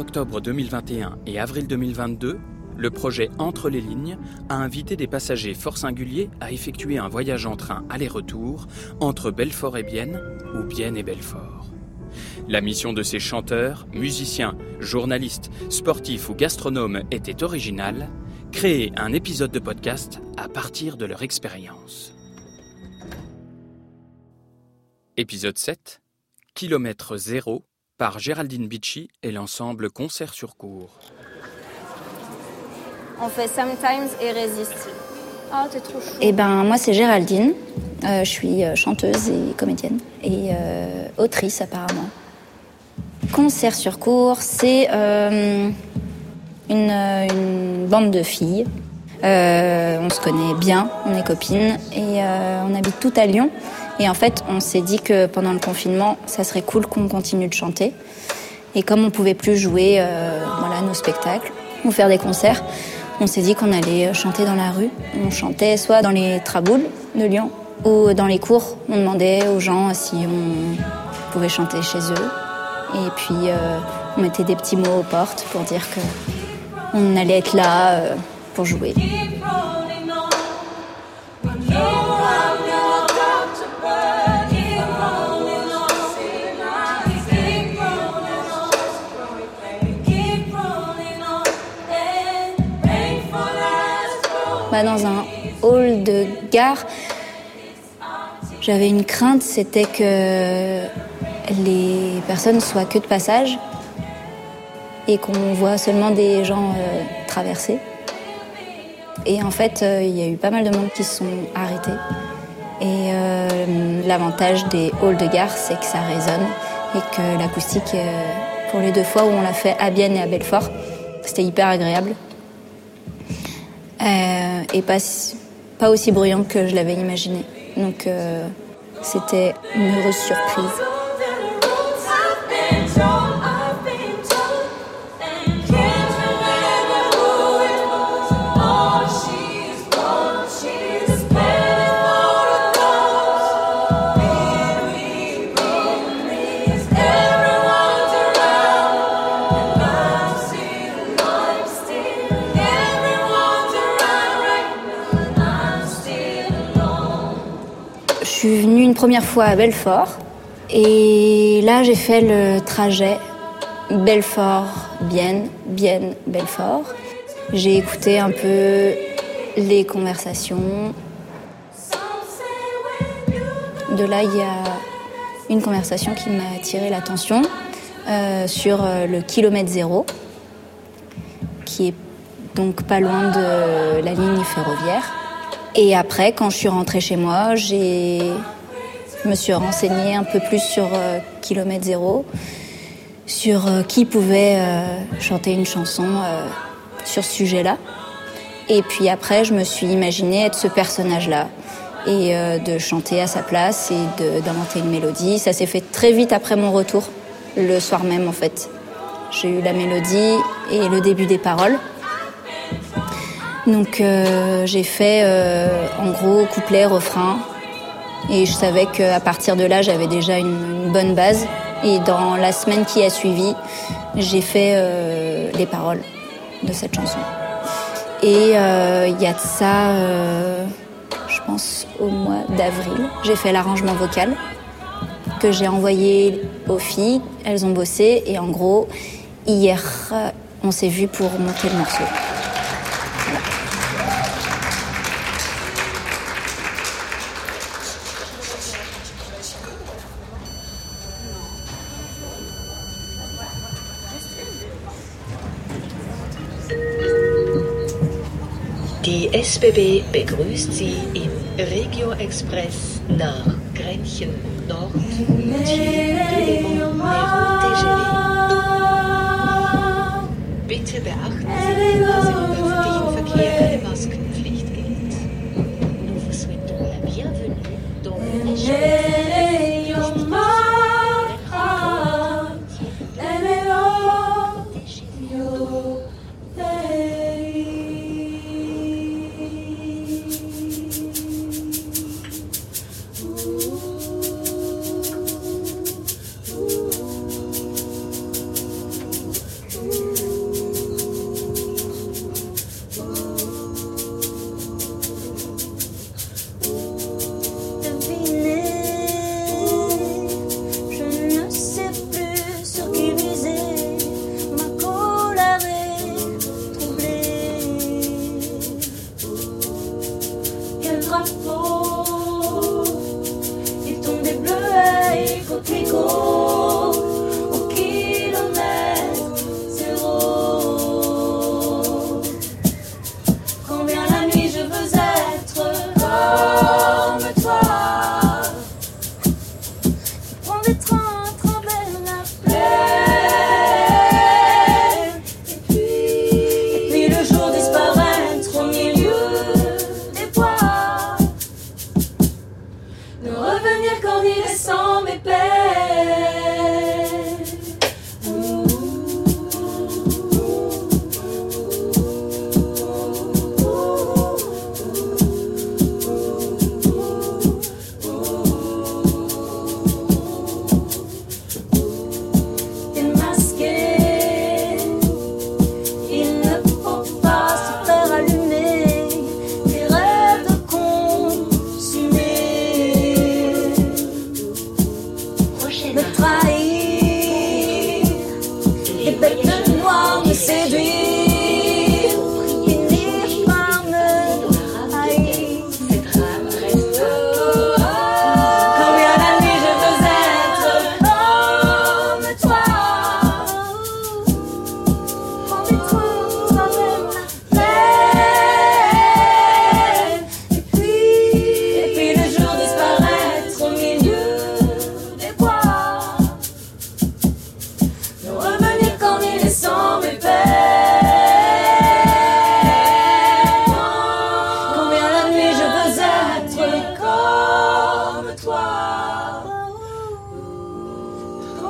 Octobre 2021 et avril 2022, le projet Entre les lignes a invité des passagers fort singuliers à effectuer un voyage en train aller-retour entre Belfort et Bienne ou Bienne et Belfort. La mission de ces chanteurs, musiciens, journalistes, sportifs ou gastronomes était originale, créer un épisode de podcast à partir de leur expérience. Épisode 7 Kilomètre zéro par Géraldine Bicci et l'ensemble Concert sur cours. On fait Sometimes et Résiste. Oh, t'es trop chou. Eh ben, moi, c'est Géraldine. Euh, je suis euh, chanteuse et comédienne et euh, autrice apparemment. Concert sur cours, c'est une, une, bande de filles. on se connaît bien, on est copines et on habite tout à Lyon. Et en fait, on s'est dit que pendant le confinement, ça serait cool qu'on continue de chanter. Et comme on pouvait plus jouer euh, voilà, nos spectacles ou faire des concerts, on s'est dit qu'on allait chanter dans la rue. On chantait soit dans les traboules de Lyon ou dans les cours. On demandait aux gens si on pouvait chanter chez eux. Et puis euh, on mettait des petits mots aux portes pour dire qu'on allait être là euh, pour jouer. Dans un hall de gare, j'avais une crainte, c'était que les personnes soient que de passage et qu'on voit seulement des gens euh, traverser. Et en fait, euh, il y a eu pas mal de monde qui se sont arrêtés. Et euh, l'avantage des halls de gare, c'est que ça résonne et que l'acoustique, pour les deux fois où on l'a fait à Bienne et à Belfort, c'était hyper agréable. Euh, et pas, pas aussi bruyant que je l'avais imaginé. Donc euh, c'était une heureuse surprise. Première fois à Belfort. Et là, j'ai fait le trajet Belfort-Bienne, Bienne-Belfort. J'ai écouté un peu les conversations. De là, il y a une conversation qui m'a attiré l'attention euh, sur euh, le kilomètre zéro, qui est donc pas loin de la ligne ferroviaire. Et après, quand je suis rentrée chez moi, j'ai je me suis renseignée un peu plus sur euh, Kilomètre Zéro, sur euh, qui pouvait euh, chanter une chanson sur ce sujet-là. Et puis après, je me suis imaginée être ce personnage-là et de chanter à sa place et d'inventer une mélodie. Ça s'est fait très vite après mon retour, le soir même en fait. J'ai eu la mélodie et le début des paroles. Donc j'ai fait en gros couplet, refrain, et je savais qu'à partir de là, j'avais déjà une, bonne base. Et dans la semaine qui a suivi, j'ai fait euh, les paroles de cette chanson. Et euh, il y a de ça, euh, je pense, au mois d'avril, j'ai fait l'arrangement vocal que j'ai envoyé aux filles. Elles ont bossé et en gros, hier, on s'est vu pour monter le morceau. Die SBB begrüßt Sie im Regio Express nach Grenchen Nord,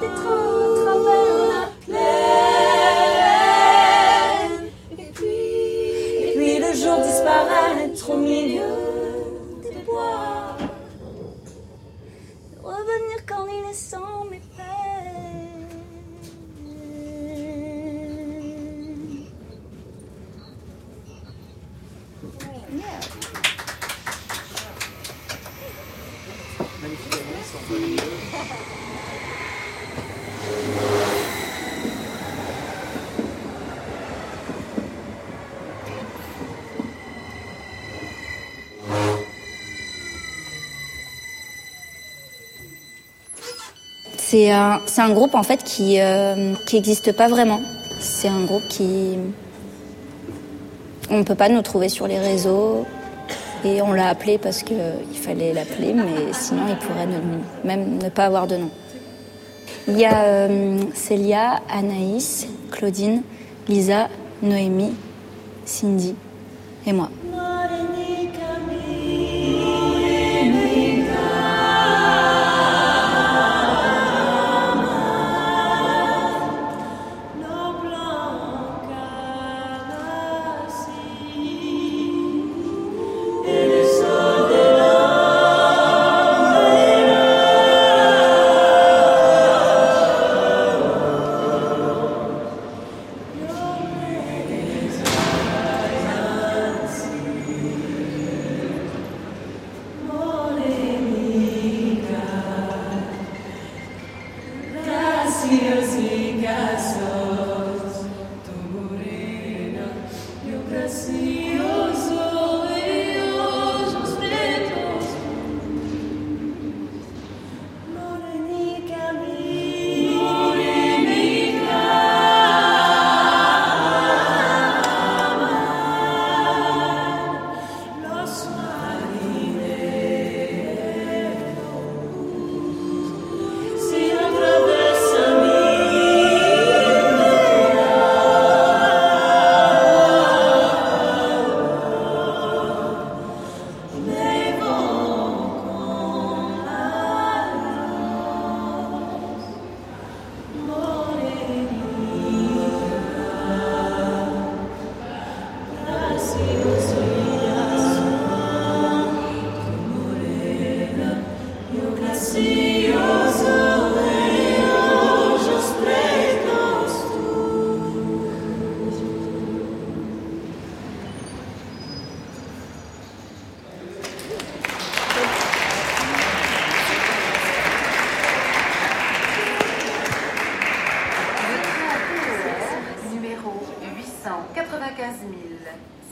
Quand des trous travers la plaine. Et puis, et puis le jour disparaître au milieu des bois. De revenir quand il est sans mes peines. C'est un, groupe en fait qui euh, n'existe pas vraiment. C'est un groupe qui on ne peut pas nous trouver sur les réseaux et on l'a appelé parce que il fallait l'appeler, mais sinon il pourrait même ne pas avoir de nom. Il y a euh, Célia, Anaïs, Claudine, Lisa, Noémie, Cindy et moi. mercy.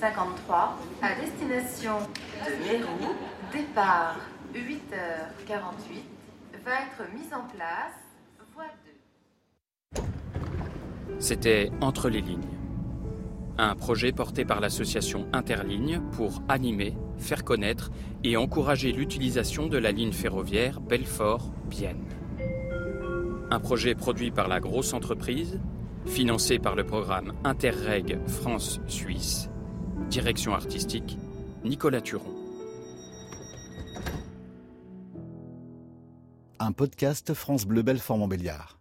053 à destination de Mérou, départ 8h48, va être mise en place, voie 2. C'était Entre les lignes. Un projet porté par l'association Interligne pour animer, faire connaître et encourager l'utilisation de la ligne ferroviaire Belfort-Bienne. Un projet produit par la grosse entreprise, financé par le programme Interreg France-Suisse, direction artistique Nicolas Turon. Un podcast France Bleu Belfort Montbéliard.